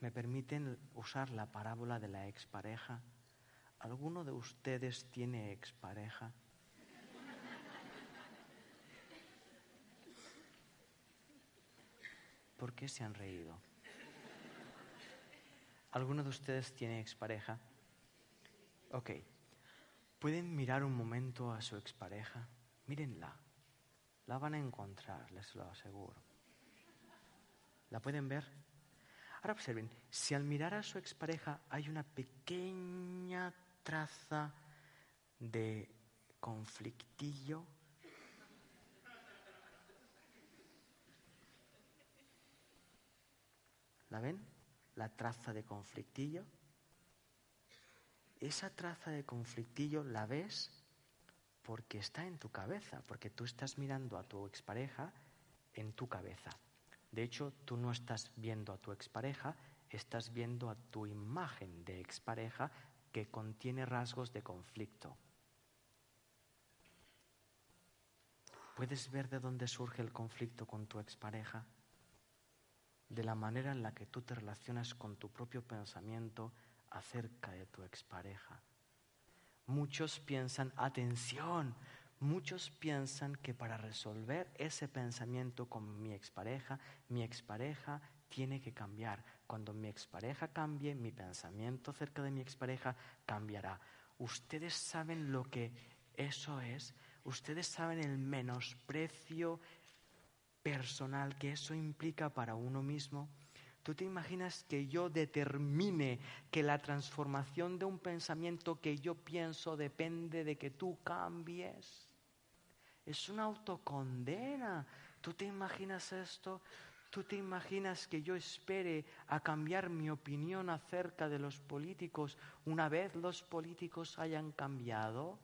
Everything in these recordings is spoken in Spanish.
¿Me permiten usar la parábola de la expareja? ¿Alguno de ustedes tiene expareja? ¿Por qué se han reído? ¿Alguno de ustedes tiene expareja? Ok. ¿Pueden mirar un momento a su expareja? Mírenla. La van a encontrar, les lo aseguro. ¿La pueden ver? Ahora observen, si al mirar a su expareja hay una pequeña traza de conflictillo, ¿la ven? La traza de conflictillo. Esa traza de conflictillo la ves porque está en tu cabeza, porque tú estás mirando a tu expareja en tu cabeza. De hecho, tú no estás viendo a tu expareja, estás viendo a tu imagen de expareja que contiene rasgos de conflicto. ¿Puedes ver de dónde surge el conflicto con tu expareja? De la manera en la que tú te relacionas con tu propio pensamiento acerca de tu expareja. Muchos piensan, atención, muchos piensan que para resolver ese pensamiento con mi expareja, mi expareja tiene que cambiar. Cuando mi expareja cambie, mi pensamiento acerca de mi expareja cambiará. Ustedes saben lo que eso es. Ustedes saben el menosprecio personal que eso implica para uno mismo. ¿Tú te imaginas que yo determine que la transformación de un pensamiento que yo pienso depende de que tú cambies? Es una autocondena. ¿Tú te imaginas esto? ¿Tú te imaginas que yo espere a cambiar mi opinión acerca de los políticos una vez los políticos hayan cambiado?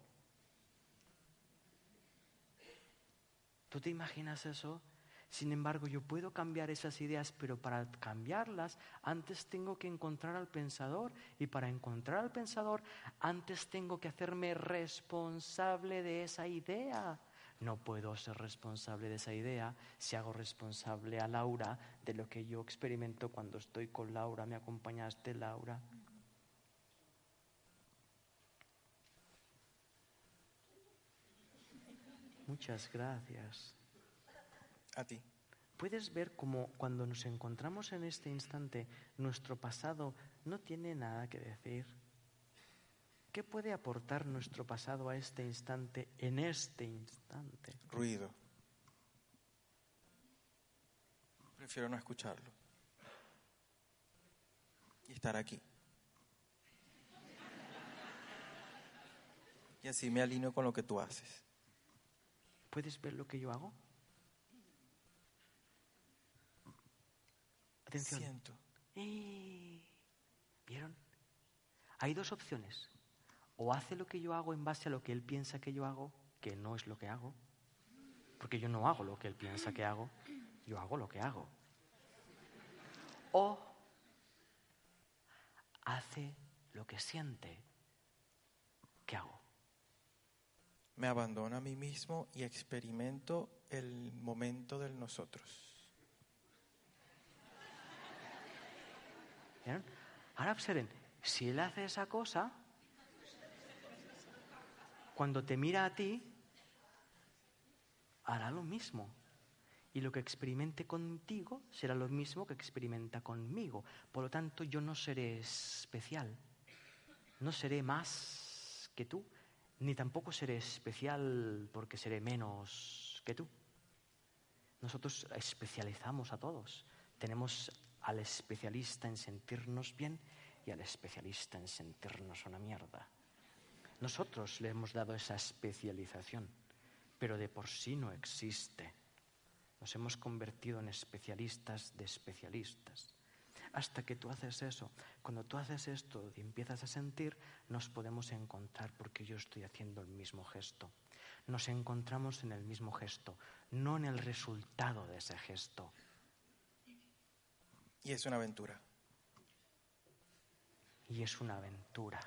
¿Tú te imaginas eso? Sin embargo, yo puedo cambiar esas ideas, pero para cambiarlas antes tengo que encontrar al pensador y para encontrar al pensador antes tengo que hacerme responsable de esa idea. No puedo ser responsable de esa idea si hago responsable a Laura de lo que yo experimento cuando estoy con Laura. ¿Me acompañaste, Laura? Muchas gracias. A ti. Puedes ver cómo cuando nos encontramos en este instante, nuestro pasado no tiene nada que decir. ¿Qué puede aportar nuestro pasado a este instante, en este instante? Ruido. Prefiero no escucharlo. Y estar aquí. Y así me alineo con lo que tú haces. ¿Puedes ver lo que yo hago? Atención. Siento. Eh, ¿Vieron? Hay dos opciones. O hace lo que yo hago en base a lo que él piensa que yo hago, que no es lo que hago, porque yo no hago lo que él piensa que hago, yo hago lo que hago. O hace lo que siente que hago. Me abandono a mí mismo y experimento el momento del nosotros. ¿Vieron? Ahora observen, si él hace esa cosa, cuando te mira a ti, hará lo mismo. Y lo que experimente contigo será lo mismo que experimenta conmigo. Por lo tanto, yo no seré especial. No seré más que tú, ni tampoco seré especial porque seré menos que tú. Nosotros especializamos a todos. Tenemos al especialista en sentirnos bien y al especialista en sentirnos una mierda. Nosotros le hemos dado esa especialización, pero de por sí no existe. Nos hemos convertido en especialistas de especialistas. Hasta que tú haces eso, cuando tú haces esto y empiezas a sentir, nos podemos encontrar porque yo estoy haciendo el mismo gesto. Nos encontramos en el mismo gesto, no en el resultado de ese gesto. Y es una aventura. Y es una aventura.